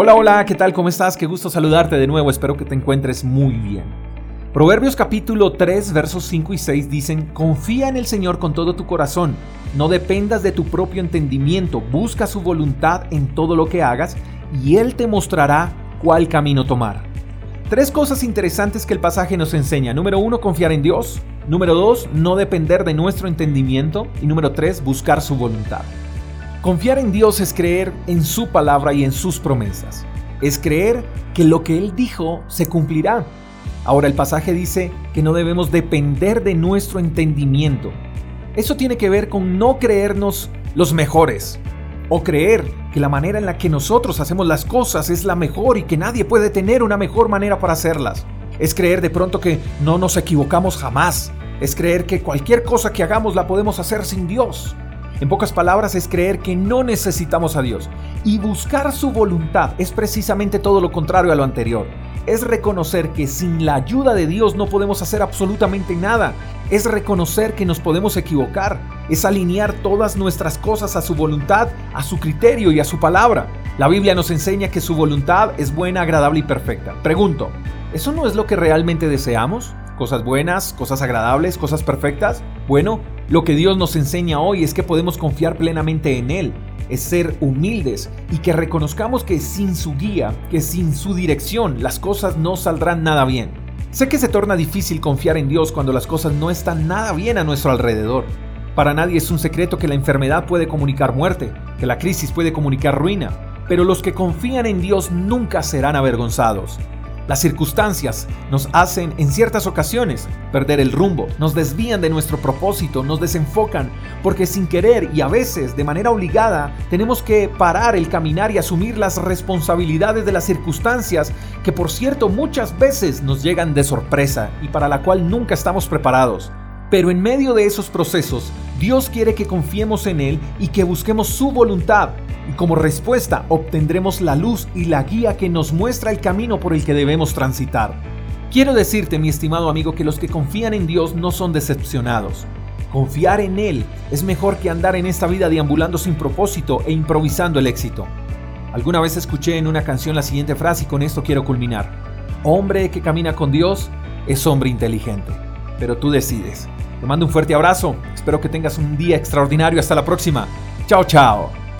Hola, hola, ¿qué tal? ¿Cómo estás? Qué gusto saludarte de nuevo, espero que te encuentres muy bien. Proverbios capítulo 3 versos 5 y 6 dicen, confía en el Señor con todo tu corazón, no dependas de tu propio entendimiento, busca su voluntad en todo lo que hagas y Él te mostrará cuál camino tomar. Tres cosas interesantes que el pasaje nos enseña. Número uno, confiar en Dios. Número dos, no depender de nuestro entendimiento. Y número tres, buscar su voluntad. Confiar en Dios es creer en su palabra y en sus promesas. Es creer que lo que Él dijo se cumplirá. Ahora el pasaje dice que no debemos depender de nuestro entendimiento. Eso tiene que ver con no creernos los mejores o creer que la manera en la que nosotros hacemos las cosas es la mejor y que nadie puede tener una mejor manera para hacerlas. Es creer de pronto que no nos equivocamos jamás. Es creer que cualquier cosa que hagamos la podemos hacer sin Dios. En pocas palabras es creer que no necesitamos a Dios. Y buscar su voluntad es precisamente todo lo contrario a lo anterior. Es reconocer que sin la ayuda de Dios no podemos hacer absolutamente nada. Es reconocer que nos podemos equivocar. Es alinear todas nuestras cosas a su voluntad, a su criterio y a su palabra. La Biblia nos enseña que su voluntad es buena, agradable y perfecta. Pregunto, ¿eso no es lo que realmente deseamos? ¿Cosas buenas, cosas agradables, cosas perfectas? Bueno, lo que Dios nos enseña hoy es que podemos confiar plenamente en Él, es ser humildes y que reconozcamos que sin su guía, que sin su dirección, las cosas no saldrán nada bien. Sé que se torna difícil confiar en Dios cuando las cosas no están nada bien a nuestro alrededor. Para nadie es un secreto que la enfermedad puede comunicar muerte, que la crisis puede comunicar ruina, pero los que confían en Dios nunca serán avergonzados. Las circunstancias nos hacen en ciertas ocasiones perder el rumbo, nos desvían de nuestro propósito, nos desenfocan, porque sin querer y a veces de manera obligada tenemos que parar el caminar y asumir las responsabilidades de las circunstancias que por cierto muchas veces nos llegan de sorpresa y para la cual nunca estamos preparados. Pero en medio de esos procesos, Dios quiere que confiemos en Él y que busquemos su voluntad y como respuesta obtendremos la luz y la guía que nos muestra el camino por el que debemos transitar. Quiero decirte, mi estimado amigo, que los que confían en Dios no son decepcionados. Confiar en Él es mejor que andar en esta vida deambulando sin propósito e improvisando el éxito. Alguna vez escuché en una canción la siguiente frase y con esto quiero culminar. Hombre que camina con Dios es hombre inteligente. Pero tú decides. Te mando un fuerte abrazo. Espero que tengas un día extraordinario. Hasta la próxima. Chao, chao.